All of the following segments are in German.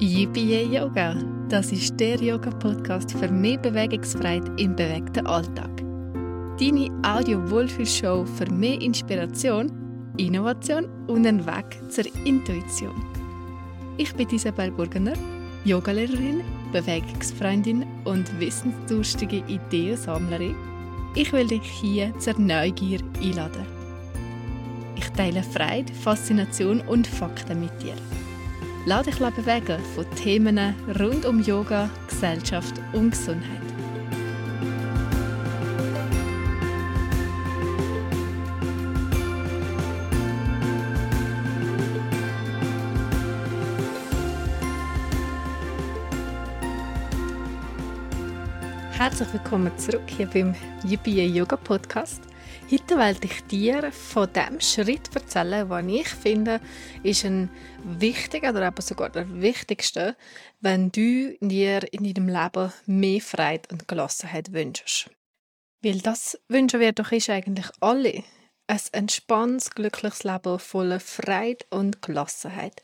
Yippie Yoga, das ist der Yoga-Podcast für mehr Bewegungsfreiheit im bewegten Alltag. Deine Audio-Wohlfühlshow für mehr Inspiration, Innovation und einen Weg zur Intuition. Ich bin Isabel Burgener, Yogalehrerin, Bewegungsfreundin und wissensdurstige Ideensammlerin. Ich will dich hier zur Neugier einladen. Ich teile Freude, Faszination und Fakten mit dir. Lass dich bewegen von Themen rund um Yoga, Gesellschaft und Gesundheit. Herzlich willkommen zurück hier beim Yippie Yoga Podcast. Heute werde ich dir von dem Schritt erzählen, den ich finde, ist ein wichtiger oder eben sogar der wichtigste, wenn du dir in deinem Leben mehr Freiheit und Gelassenheit wünschst. Weil das wünschen wir doch ist eigentlich alle. Ein entspanntes, glückliches Leben voller Freiheit und Gelassenheit.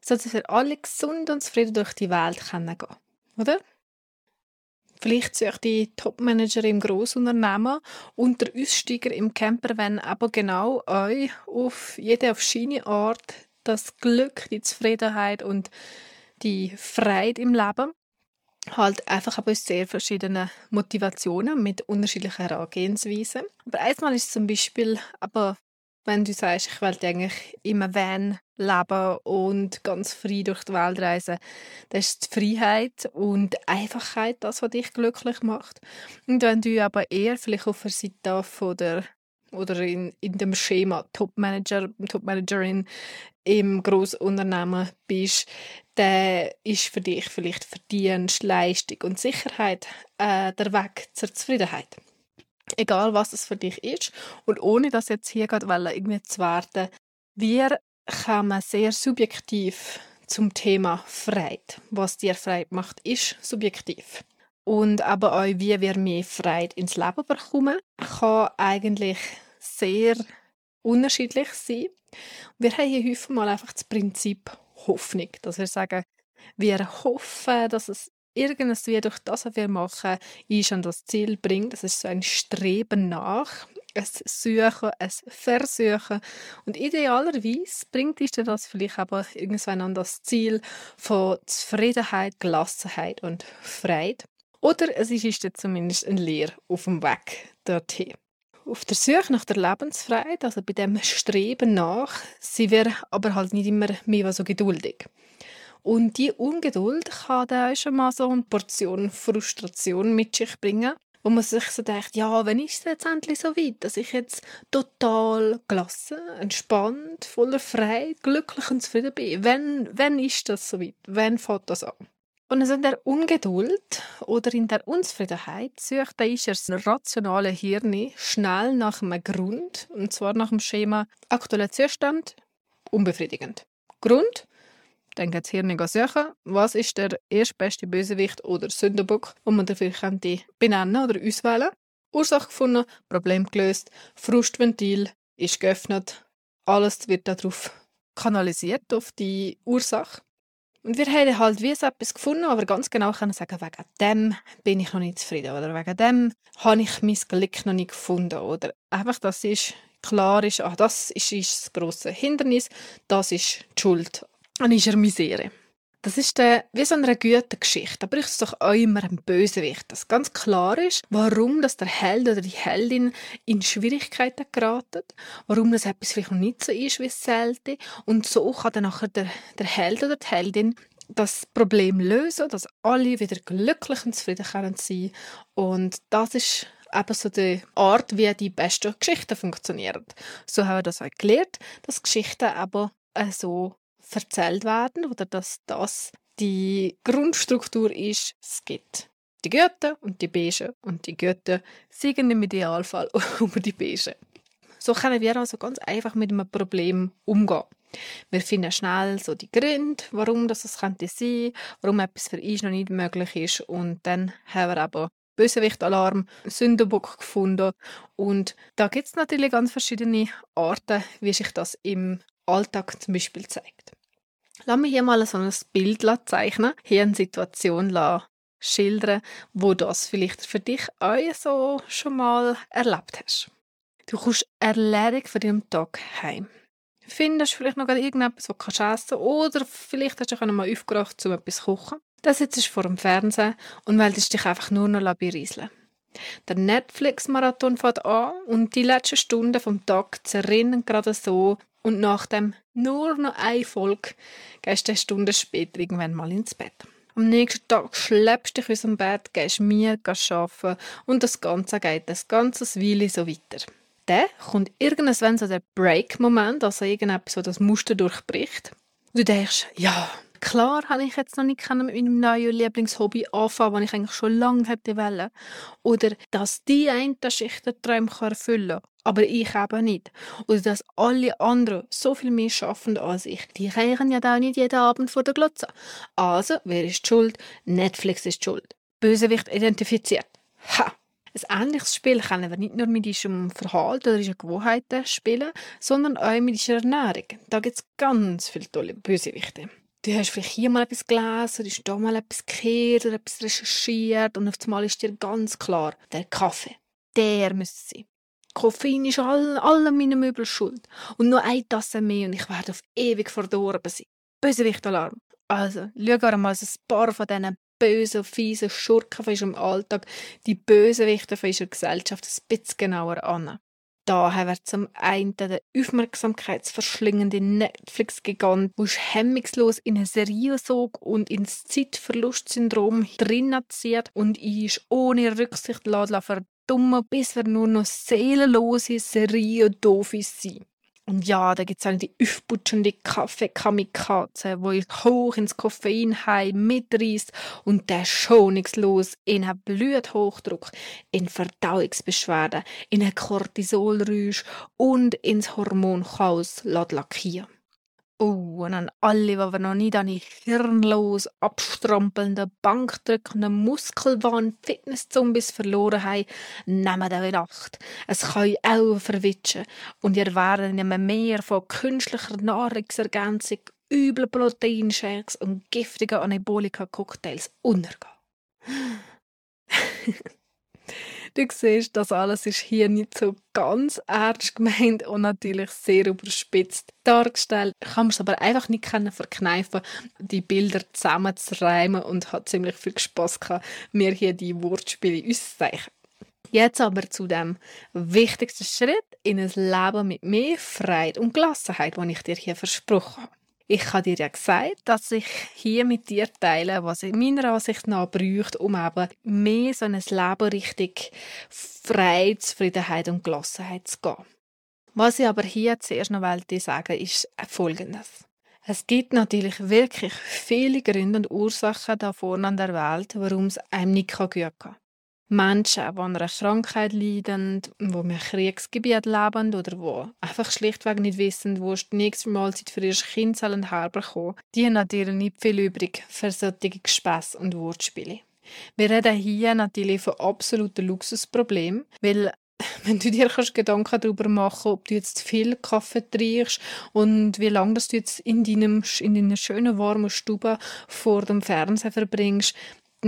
Sodass wir alle gesund und zufrieden durch die Welt gehen können. Oder? Vielleicht sucht die Topmanager im Grossunternehmen und der Aussteiger im Camper, wenn aber genau euch auf jede auf seine Art das Glück, die Zufriedenheit und die Freiheit im Leben halt einfach aber sehr verschiedene Motivationen mit unterschiedlichen Herangehensweisen. Aber einmal ist zum Beispiel aber wenn du sagst, ich will eigentlich im Van leben und ganz frei durch die Welt reisen, das ist die Freiheit und die Einfachheit, das, was dich glücklich macht. Und wenn du aber eher vielleicht auf der Seite von der oder in, in dem Schema Topmanager, Topmanagerin im Grossunternehmen bist, dann ist für dich vielleicht Verdienst, Leistung und Sicherheit äh, der Weg zur Zufriedenheit egal was es für dich ist. Und ohne das jetzt hier gerade irgendwie zu werden, wir kommen sehr subjektiv zum Thema Freiheit. Was dir Freiheit macht, ist subjektiv. Und aber auch, wie wir mehr Freiheit ins Leben bekommen, kann eigentlich sehr unterschiedlich sein. Wir haben hier häufig mal einfach das Prinzip Hoffnung, dass wir sagen, wir hoffen, dass es irgendwie durch das, was wir machen, ist an das Ziel bringt. Das ist so ein Streben nach, ein Suchen, ein Versuchen. Und idealerweise bringt dich das vielleicht aber irgendwann an das Ziel von Zufriedenheit, Gelassenheit und Freiheit. Oder es ist zumindest ein Lehr auf dem Weg dorthin. Auf der Suche nach der Lebensfreiheit, also bei dem Streben nach, sind wir aber halt nicht immer mehr so geduldig. Und die Ungeduld kann dann schon mal so eine Portion Frustration mit sich bringen, wo man sich so denkt, ja, wenn ist es jetzt endlich so weit, dass ich jetzt total gelassen, entspannt, voller Freiheit, glücklich und zufrieden bin? Wenn, wenn ist das so weit? Wenn fängt das an? Und also in der Ungeduld oder in der Unzufriedenheit sucht der das rationale Hirn schnell nach einem Grund, und zwar nach dem Schema aktueller Zustand, unbefriedigend. Grund, geht das Hirn suchen, was ist der erstbeste Bösewicht oder Sündenbock, den man dafür könnte benennen oder auswählen. Ursache gefunden, Problem gelöst, Frustventil ist geöffnet, alles wird darauf kanalisiert, auf die Ursache. Und wir haben halt wie so etwas gefunden, aber ganz genau können sagen, wegen dem bin ich noch nicht zufrieden oder wegen dem habe ich mein Glück noch nicht gefunden oder einfach, das ist klar ist, ach, das ist, ist das grosse Hindernis, das ist die Schuld dann ist er Misere. Das ist der, wie so eine gute Geschichte. Da braucht es doch auch immer einen Bösewicht, dass ganz klar ist, warum dass der Held oder die Heldin in Schwierigkeiten geraten, warum das etwas vielleicht noch nicht so ist, wie es sollte. Und so kann dann nachher der, der Held oder die Heldin das Problem lösen, dass alle wieder glücklich und zufrieden können sein. Und das ist eben so die Art, wie die besten Geschichten funktionieren. So haben wir das auch gelernt, dass Geschichten aber so erzählt werden oder dass das die Grundstruktur ist, es gibt die Götter und die Beige und die Götter siegen im Idealfall über die Beige. So können wir also ganz einfach mit einem Problem umgehen. Wir finden schnell so die Gründe, warum das es könnte sein, warum etwas für uns noch nicht möglich ist und dann haben wir aber Bösewicht-Alarm, Sündenbock gefunden und da gibt es natürlich ganz verschiedene Arten, wie sich das im Alltag zum Beispiel zeigt. Lass mich hier mal so ein Bild zeichnen, hier eine Situation schildern, wo das vielleicht für dich auch so schon mal erlebt hast. Du kommst erledigt von deinem Tag heim. Findest vielleicht noch irgendetwas, was du essen kannst oder vielleicht hast du dich mal aufgerafft, um etwas zu kochen. Dann sitzt du vor dem Fernsehen und meldest dich einfach nur noch berieseln. Der Netflix-Marathon fängt an und die letzten Stunden vom Tag zerrinnen gerade so und nach dem nur noch eine Folge gehst du eine Stunde später irgendwann mal ins Bett. Am nächsten Tag schleppst du dich aus dem Bett, gehst mir arbeiten und das Ganze geht das ganze Weile so weiter. Dann kommt irgendwann so der Break-Moment, also irgendetwas, das das Muster durchbricht. Und du denkst, ja, Klar habe ich jetzt noch nicht mit meinem neuen Lieblingshobby anfangen, das ich eigentlich schon lange hätte wollen. Oder dass die eine Schicht den Traum erfüllen kann, aber ich eben nicht. Oder dass alle anderen so viel mehr schaffen als ich. Die reichen ja auch nicht jeden Abend vor der Glotze. Also, wer ist schuld? Netflix ist schuld. Bösewicht identifiziert. Ha! Ein ähnliches Spiel können wir nicht nur mit unserem Verhalten oder unseren Gewohnheiten spielen, sondern auch mit unserer Ernährung. Da gibt es ganz viele tolle Bösewichte du hast vielleicht hier mal etwas gelesen, hast da mal etwas gehört oder etwas recherchiert und auf einmal ist dir ganz klar, der Kaffee, der müsste sein. Koffein ist all, allem meinen Möbel schuld. Und nur eine Tasse mehr und ich werde auf ewig verdorben sein. Bösewicht-Alarm. Also, schau mal ein paar von diesen bösen, fiesen Schurken von unserem Alltag, die Bösewichte von unserer Gesellschaft ein bisschen genauer an. Da haben wir zum einen den aufmerksamkeitsverschlingenden Netflix-Gigant, der hemmungslos in eine Serie sog und ins Zeitverlustsyndrom zieht und ist ohne Rücksicht verdummen, bis wir nur noch seelenlose Serie-Doofe sind. Und ja, da gibt es die aufputschende Kaffee-Kamikaze, wo ich hoch ins Koffein mitreißt und der schonungslos in einen Bluthochdruck, in Verdauungsbeschwerden, in einen Cortisolrausch und ins Hormonchaos lackieren. Oh, und an alle, die noch an die hirnlos abstrampelnden, bankdrückenden Muskelwahn Fitnesszombies verloren haben, nehmen euch in Acht. Es kann auch verwitschen und ihr werdet in einem Meer von künstlicher Nahrungsergänzung, üblen Proteinshakes und giftigen Anabolika-Cocktails untergehen. Du siehst, das alles ist hier nicht so ganz ernst gemeint und natürlich sehr überspitzt dargestellt. Ich kann es aber einfach nicht verkneifen, die Bilder zusammenzureimen und hat ziemlich viel Spass gehabt, mir hier die Wortspiele auszuzeichnen. Jetzt aber zu dem wichtigsten Schritt in ein Leben mit mehr Freiheit und Gelassenheit, den ich dir hier versprochen habe. Ich habe dir ja gesagt, dass ich hier mit dir teile, was in meiner Ansicht nach braucht, um eben mehr so ein Leben richtig frei, Zufriedenheit und Gelassenheit zu gehen. Was ich aber hier zuerst noch wollte sagen, ist Folgendes. Es gibt natürlich wirklich viele Gründe und Ursachen da vorne an der Welt, warum es einem nicht gut gehen. Menschen, die an einer Krankheit leiden, die im Kriegsgebiet leben oder die einfach schlichtweg nicht wissen, wo die nächste Mahlzeit für ihr Kind herbekommen, die haben natürlich nicht viel übrig für solche Gespässe und Wortspiele. Wir reden hier natürlich von absoluten Luxusproblemen, weil wenn du dir kannst Gedanken darüber machen ob du jetzt viel Kaffee trinkst und wie lange du jetzt in, deinem, in deiner schönen warmen Stube vor dem Fernseher verbringst,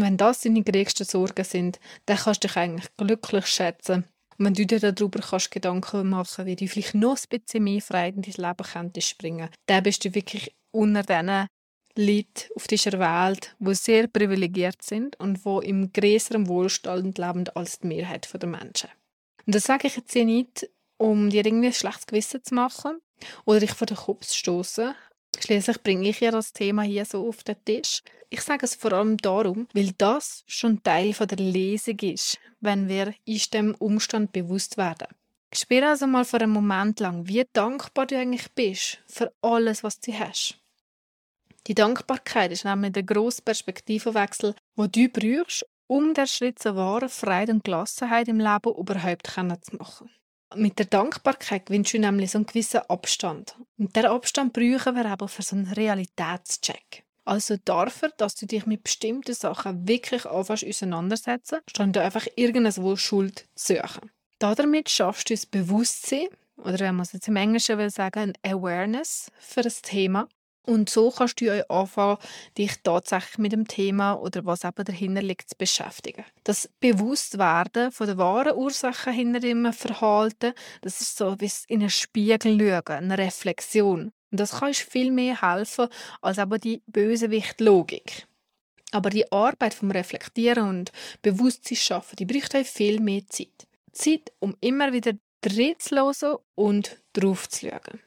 wenn das deine größten Sorgen sind, dann kannst du dich eigentlich glücklich schätzen. Und wenn du dir darüber kannst Gedanken machen wie du vielleicht noch ein bisschen mehr Freude in dein Leben könntest springen, dann bist du wirklich unter diesen Leuten auf dieser Welt, die sehr privilegiert sind und die im größeren Wohlstand leben als die Mehrheit der Menschen. Und das sage ich jetzt hier nicht, um dir irgendwie ein schlechtes Gewissen zu machen oder dich vor den Kopf zu stoßen. Schließlich bringe ich ja das Thema hier so auf den Tisch. Ich sage es vor allem darum, weil das schon Teil von der Lesung ist, wenn wir uns dem Umstand bewusst werden. Spür also mal für einen Moment lang, wie dankbar du eigentlich bist für alles, was du hast. Die Dankbarkeit ist nämlich der grosse Perspektivenwechsel, wo du brauchst, um den Schritt zur wahren Freude und Gelassenheit im Leben überhaupt zu machen. Mit der Dankbarkeit gewinnst du nämlich so einen gewissen Abstand. Und der Abstand brauchen wir aber für so einen Realitätscheck. Also dafür, dass du dich mit bestimmten Sachen wirklich anfängst auseinandersetzen, statt einfach irgendwo Schuld zu suchen. Damit schaffst du das Bewusstsein, oder wenn man es jetzt im Englischen will sagen, ein Awareness für das Thema. Und so kannst du euch anfangen, dich tatsächlich mit dem Thema oder was eben dahinter liegt zu beschäftigen. Das Bewusstwerden von der wahren Ursache hinter dem Verhalten, das ist so wie in einen Spiegel schauen, eine Reflexion. Und das kann viel mehr helfen als aber die Bösewicht-Logik. Aber die Arbeit vom Reflektieren und Bewusstsein schaffen, die braucht euch viel mehr Zeit. Zeit, um immer wieder drin zu hören und drauf zu schauen.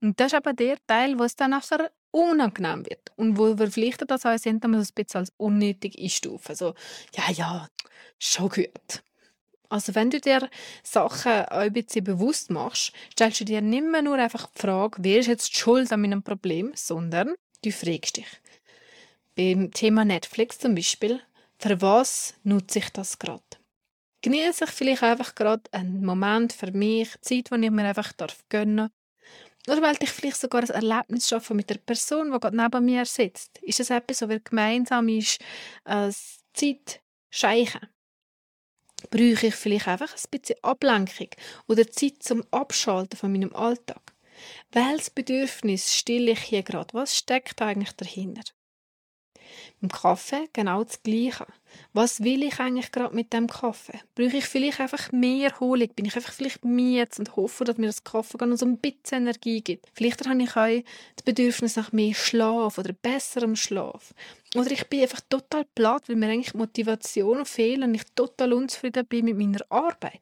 Und das ist aber der Teil, wo es dann nachher unangenehm wird und wo wir vielleicht das auch sind, ein bisschen als unnötig einstufen. So, ja, ja, schon gut. Also wenn du dir Sachen ein bisschen bewusst machst, stellst du dir nicht mehr nur einfach die Frage, wer ist jetzt schuld an meinem Problem, sondern du fragst dich. Beim Thema Netflix zum Beispiel, für was nutze ich das gerade? Genieße ich vielleicht einfach gerade einen Moment für mich, Zeit, die ich mir einfach gönnen darf oder weil ich vielleicht sogar ein Erlebnis schaffe mit der Person, die gerade neben mir sitzt. Ist es etwas, wo wir gemeinsam ist, als Zeit scheichen? Brauche ich vielleicht einfach ein bisschen Ablenkung oder Zeit zum Abschalten von meinem Alltag? Welches Bedürfnis stille ich hier gerade? Was steckt eigentlich dahinter? Beim Kaffee genau das Gleiche. Was will ich eigentlich gerade mit dem Kaffee? Brauche ich vielleicht einfach mehr Erholung? Bin ich einfach vielleicht müde und hoffe, dass mir das Kaffee noch so ein bisschen Energie gibt? Vielleicht habe ich auch das Bedürfnis nach mehr Schlaf oder besserem Schlaf. Oder ich bin einfach total platt, weil mir eigentlich Motivation fehlt und ich total unzufrieden bin mit meiner Arbeit.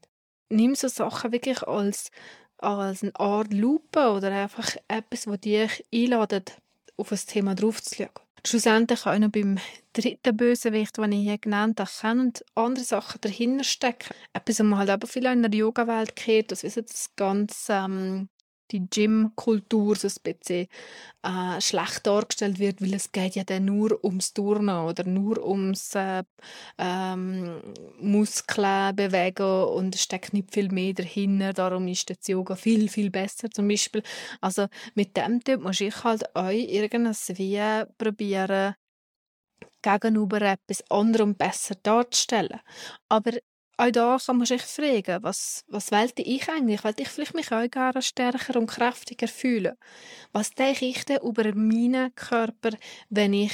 Nimm so Sachen wirklich als, als eine Art Lupe oder einfach etwas, das dich einladet, auf ein Thema draufzuschauen. Schlussendlich auch noch beim dritten Bösewicht, den ich hier genannt habe, können andere Sachen dahinter stecken. Etwas, was man halt aber viel in der Yoga-Welt kennt, das ist das ganze ähm, die Gym-Kultur so ein bisschen äh, schlecht dargestellt wird, weil es geht ja dann nur ums Turnen oder nur ums äh, ähm, Muskeln bewegen und es steckt nicht viel mehr dahinter. Darum ist das Yoga viel, viel besser zum Beispiel. Also mit dem Typ muss ich halt euch irgendwas wie probieren, gegenüber etwas anderem besser darzustellen. Aber auch da kann man sich fragen, was, was wollte ich eigentlich? Wollte ich vielleicht mich auch gerne stärker und kräftiger fühlen? Was denke ich denn über meinen Körper, wenn ich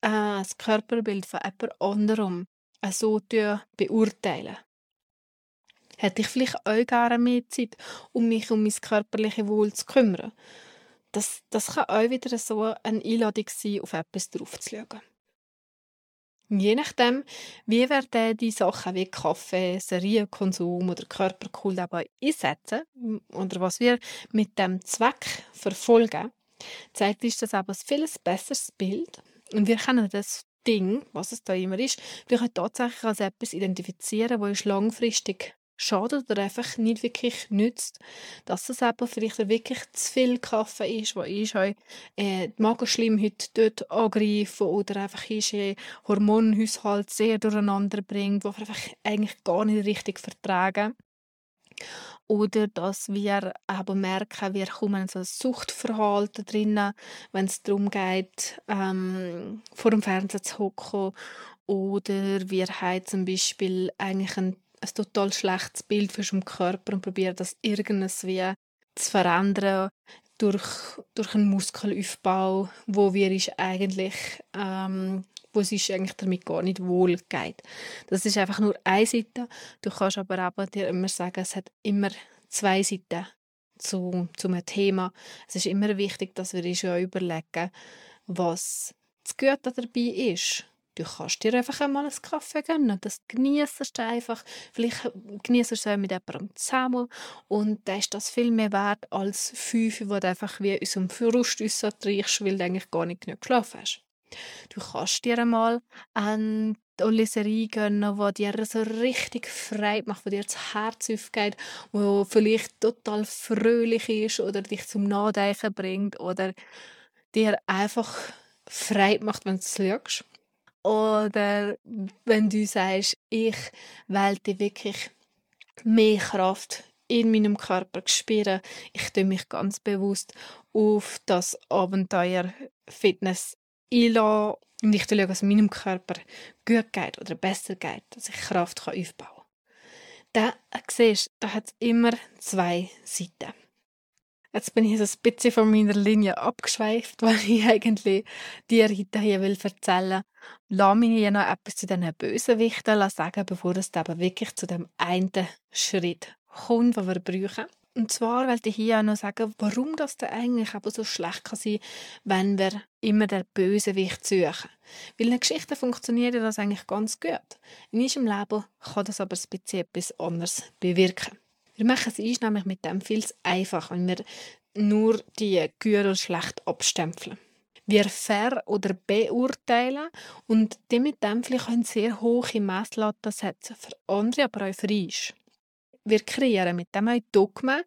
äh, das Körperbild von jemand anderem äh, so beurteile? Hätte ich vielleicht auch gerne mehr Zeit, um mich um mein körperliches Wohl zu kümmern? Das, das kann auch wieder so eine Einladung sein, auf etwas draufzuschauen. Je nachdem, wie wir die Sachen wie Kaffee, Serienkonsum oder Körperkult einsetzen oder was wir mit dem Zweck verfolgen, zeigt uns das aber ein viel besseres Bild. Und wir können das Ding, was es da immer ist, wir können tatsächlich als etwas identifizieren, wo ist langfristig schadet oder einfach nicht wirklich nützt, dass es eben vielleicht wirklich zu viel Kaffee ist, wo ich äh, die Magenschleimhaut dort angreifen oder einfach ist äh, Hormonhaushalt sehr durcheinander bringt, wo wir einfach eigentlich gar nicht richtig vertragen. Oder dass wir aber merken, wir kommen in so ein Suchtverhalten drin, wenn es darum geht, ähm, vor dem Fernseher zu hocken. Oder wir haben zum Beispiel eigentlich einen ein total schlechtes Bild von unserem Körper und probieren das irgendwie zu verändern durch, durch einen Muskelaufbau, wo wir ist eigentlich ähm, wo es ist eigentlich damit gar nicht wohl geht. Das ist einfach nur eine Seite. Du kannst aber auch dir immer sagen, es hat immer zwei Seiten zu, zu einem Thema. Es ist immer wichtig, dass wir uns ja überlegen, was das Gute dabei ist. Du kannst dir einfach einmal einen Kaffee gönnen. Das genießt du einfach. Vielleicht genießt du es mit jemandem zusammen. Und dann ist das viel mehr wert als fünf, wo du einfach wie aus dem Frust triechst, weil du eigentlich gar nicht genug geschlafen hast. Du kannst dir einmal eine tolle Serie gönnen, die dir so richtig frei macht, die dir das Herz aufgeht, die vielleicht total fröhlich ist oder dich zum Nachdenken bringt oder dir einfach frei macht, wenn du es schaust. Oder wenn du sagst, ich wählte wirklich mehr Kraft in meinem Körper spüren. Ich tue mich ganz bewusst auf das Abenteuer Fitness einlassen und ich schaue, dass meinem Körper gut geht oder besser geht, dass ich Kraft aufbauen kann. Da siehst da hat immer zwei Seiten. Jetzt bin ich so ein bisschen von meiner Linie abgeschweift, weil ich eigentlich dir heute hier will erzählen will. Lass mich hier noch etwas zu diesen Bösewichten sagen, bevor es eben wirklich zu dem einen Schritt kommt, den wir brauchen. Und zwar wollte ich hier auch noch sagen, warum das denn eigentlich aber so schlecht kann sein, wenn wir immer den Bösewicht suchen. Weil in der Geschichte funktioniert das eigentlich ganz gut. In unserem Leben kann das aber ein bisschen etwas anderes bewirken. Wir machen es uns nämlich mit dem viel zu einfach, wenn wir nur die Güter schlecht abstempeln. Wir ver- oder beurteilen und die mit dem vielleicht eine sehr hohe Messlatte setzen, für andere, aber auch für uns wir kreieren mit dem auch Dogmen,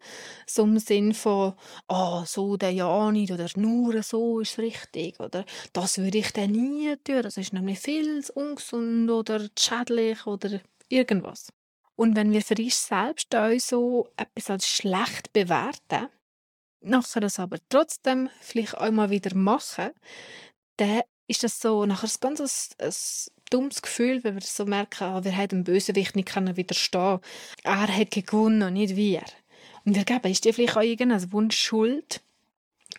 so im Sinn von, oh, so der ja nicht, oder nur so ist richtig, oder das würde ich dann nie tun, das ist nämlich viel ungesund oder schädlich oder irgendwas. Und wenn wir für uns selbst auch so etwas als schlecht bewerten, nachher das aber trotzdem vielleicht auch mal wieder machen, dann ist das so nachher ein ganz ein, ein dummes Gefühl, wenn wir so merken, ah, wir haben dem Bösewicht nicht widerstehen Er hat gewonnen und nicht wir. Und wir geben, ist dir vielleicht auch irgendein Wunsch schuld?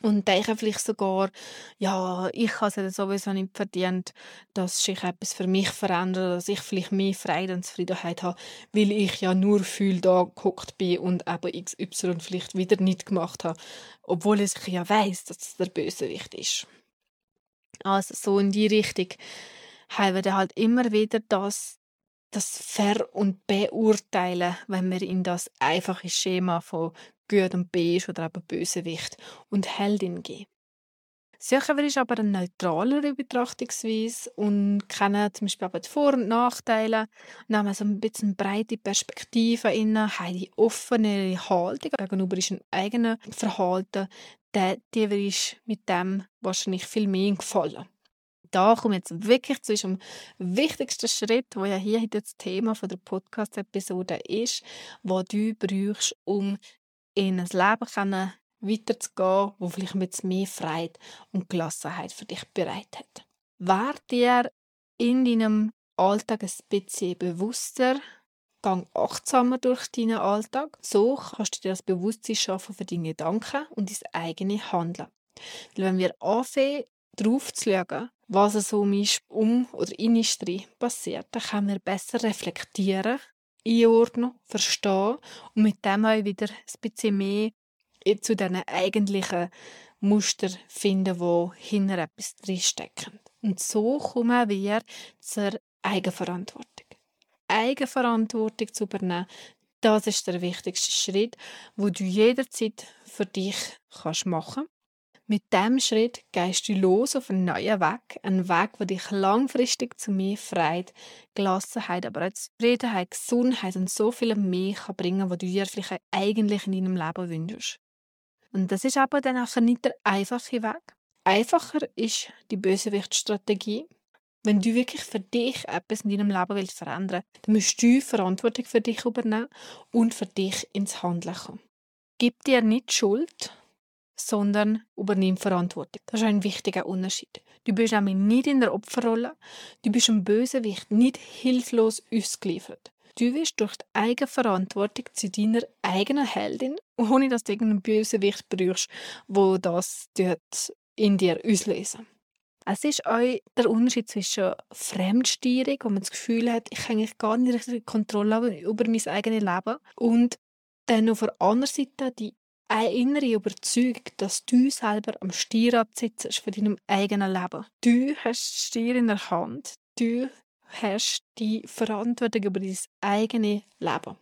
Und denken vielleicht sogar, ja, ich habe es sowieso nicht verdient, dass sich etwas für mich verändert, dass ich vielleicht mehr Freude und Zufriedenheit habe, weil ich ja nur viel da geguckt bin und eben XY vielleicht wieder nicht gemacht habe, obwohl ich ja weiß, dass es der Bösewicht ist. Also so in die Richtung haben wir dann halt immer wieder das, das Ver- und Beurteilen, wenn wir in das einfache Schema von Gut und Böse oder eben Bösewicht und Heldin gehen. Suchen wir aber eine neutralere Betrachtungsweise und kennen zum Beispiel aber die Vor- und Nachteile, nehmen so ein bisschen breite Perspektive inne, haben die offene Haltung. Gegenüber ihrem eigenen Verhalten, der dir ist mit dem wahrscheinlich viel mehr gefallen. Da komme ich jetzt wirklich zu unserem wichtigsten Schritt, wo ja hier das Thema der Podcast-Episode ist, wo du brauchst, um in ein Leben können, weiterzugehen, wo vielleicht bisschen mehr Freude und Gelassenheit für dich bereit hat. Werd dir in deinem Alltag ein bisschen bewusster, gang achtsamer durch deinen Alltag. So kannst du dir das Bewusstsein schaffen für deine Gedanken und dein eigenes Handeln. Weil wenn wir anfangen, drauf zu schauen, was so um um oder in uns passiert, dann können wir besser reflektieren, einordnen, verstehen und mit dem auch wieder ein bisschen mehr zu diesen eigentlichen Muster finden, die hinter etwas drinstecken. Und so kommen wir zur Eigenverantwortung. Eigenverantwortung zu übernehmen, das ist der wichtigste Schritt, wo du jederzeit für dich kannst machen mit diesem Schritt gehst du los auf einen neuen Weg, einen Weg, der dich langfristig zu mehr Freude, Gelassenheit, aber auch Zufriedenheit, Gesundheit und so viel mehr kann bringen was du dir vielleicht eigentlich in deinem Leben wünschst. Und das ist aber dann einfach nicht der einfache Weg. Einfacher ist die Bösewichtstrategie. Wenn du wirklich für dich etwas in deinem Leben willst verändern willst, dann musst du Verantwortung für dich übernehmen und für dich ins Handeln kommen. Gib dir nicht Schuld, sondern übernimm Verantwortung. Das ist ein wichtiger Unterschied. Du bist nämlich nicht in der Opferrolle, du bist einem Bösewicht nicht hilflos ausgeliefert. Du wirst durch die Eigenverantwortung zu deiner eigenen Heldin, ohne dass du irgendeinen Bösewicht brauchst, wo das in dir auslösen. Es ist auch der Unterschied zwischen Fremdsteuerung, wo man das Gefühl hat, ich habe eigentlich gar nicht Kontrolle über mein eigenes Leben, und dann auf der anderen Seite die eine innere Überzeugung, dass du selber am Steuerrad sitzt für deinem eigenen Leben. Du hast das Stier in der Hand. Du hast die Verantwortung über dein eigenes Leben.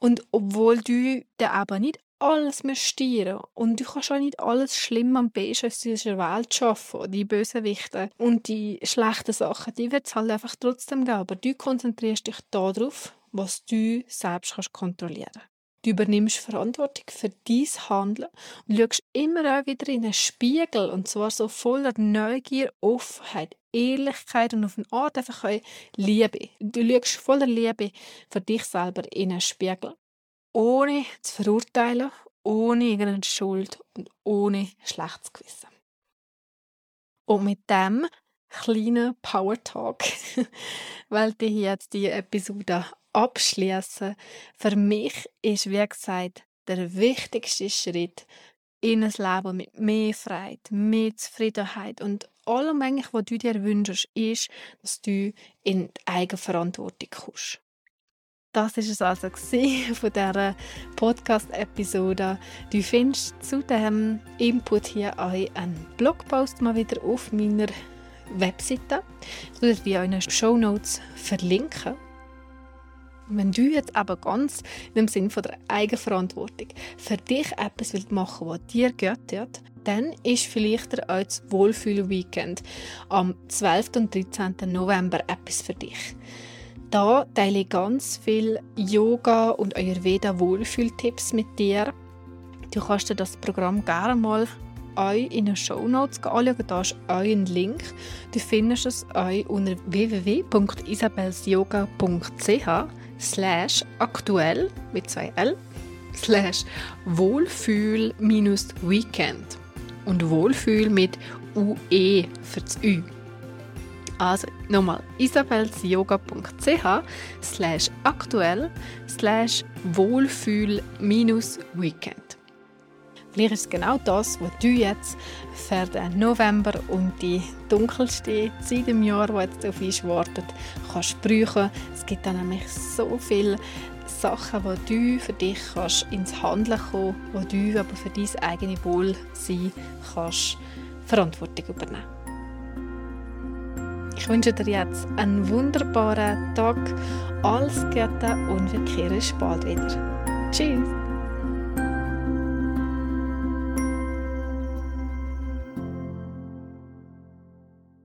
Und obwohl du dann eben nicht alles mehr steuern und du kannst auch nicht alles schlimm am besten aus dieser Welt schaffen, die bösen Wichte und die schlechten Sachen, die wird es halt einfach trotzdem geben, aber du konzentrierst dich darauf, was du selbst kannst kontrollieren Du übernimmst Verantwortung für dein Handeln und schaust immer auch wieder in einen Spiegel und zwar so voller Neugier, Offenheit, Ehrlichkeit und auf eine Art einfach auch Liebe. Du schaust voller Liebe für dich selber in einen Spiegel. Ohne zu verurteilen, ohne irgendeine Schuld und ohne schlechtes Gewissen. Und mit dem kleinen Power Talk, weil ich jetzt die Episode abschließen. Für mich ist, wie gesagt, der wichtigste Schritt, in ein Leben mit mehr Freiheit, mehr Zufriedenheit und allem was du dir wünschst, ist, dass du in die Eigenverantwortung kommst. Das ist es also von dieser Podcast-Episode. Du findest zu diesem Input hier auch einen Blogpost mal wieder auf meiner Webseite. Ich werde dir in den Show Notes verlinken. Wenn du jetzt aber ganz im Sinne von der Eigenverantwortung für dich etwas machen willst, was dir gehört, dann ist vielleicht auch das Wohlfühl-Weekend am 12. und 13. November etwas für dich. Da teile ich ganz viel Yoga und Ayurveda Wohlfühltipps mit dir. Du kannst dir das Programm gerne mal euch in den Show Notes anschauen. Da ist euch ein Link. Du findest es euch unter www.isabelsyoga.ch slash aktuell mit zwei L slash Wohlfühl-Weekend und Wohlfühl mit UE für das Ü. Also nochmal isabelsyoga.ch slash aktuell slash Wohlfühl-Weekend. Vielleicht ist es genau das, was du jetzt für den November und die dunkelste Zeit im Jahr, die jetzt auf uns wartet, kannst brauchen. Es gibt dann nämlich so viele Sachen, wo du für dich kannst ins Handeln kommen wo du aber für dein eigenes Wohlsein kannst Verantwortung übernehmen Ich wünsche dir jetzt einen wunderbaren Tag, alles Gute und wir kehren bald wieder. Tschüss!